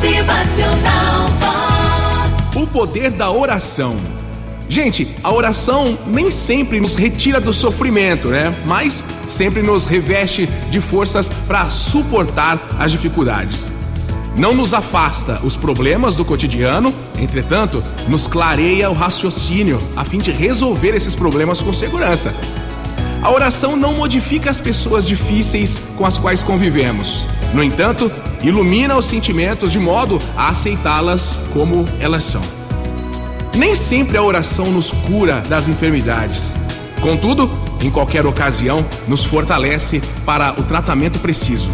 Motivacional Vox. O poder da oração. Gente, a oração nem sempre nos retira do sofrimento, né? Mas sempre nos reveste de forças para suportar as dificuldades. Não nos afasta os problemas do cotidiano, entretanto, nos clareia o raciocínio a fim de resolver esses problemas com segurança. A oração não modifica as pessoas difíceis com as quais convivemos. No entanto, ilumina os sentimentos de modo a aceitá-las como elas são. Nem sempre a oração nos cura das enfermidades. Contudo, em qualquer ocasião, nos fortalece para o tratamento preciso.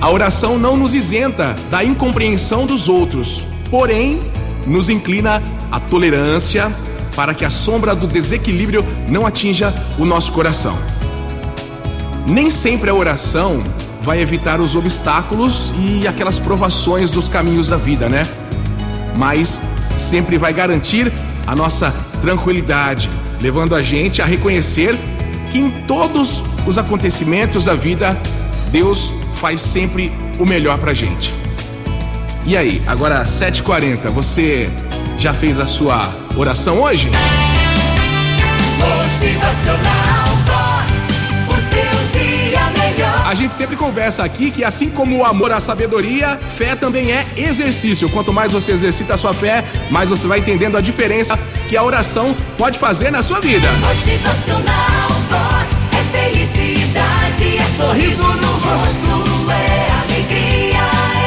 A oração não nos isenta da incompreensão dos outros, porém, nos inclina à tolerância para que a sombra do desequilíbrio não atinja o nosso coração. Nem sempre a oração vai evitar os obstáculos e aquelas provações dos caminhos da vida, né? Mas sempre vai garantir a nossa tranquilidade, levando a gente a reconhecer que em todos os acontecimentos da vida, Deus faz sempre o melhor pra gente. E aí, agora 7h40, você já fez a sua oração hoje? Motivacional A gente sempre conversa aqui que assim como o amor à sabedoria, fé também é exercício. Quanto mais você exercita a sua fé, mais você vai entendendo a diferença que a oração pode fazer na sua vida. Motivacional Vox. É felicidade, é sorriso no rosto, é alegria,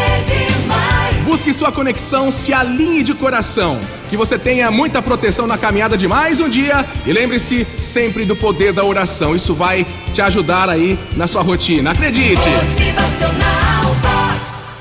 é demais. Busque sua conexão, se alinhe de coração. Que você tenha muita proteção na caminhada de mais um dia. E lembre-se sempre do poder da oração. Isso vai te ajudar aí na sua rotina. Acredite! Motivacional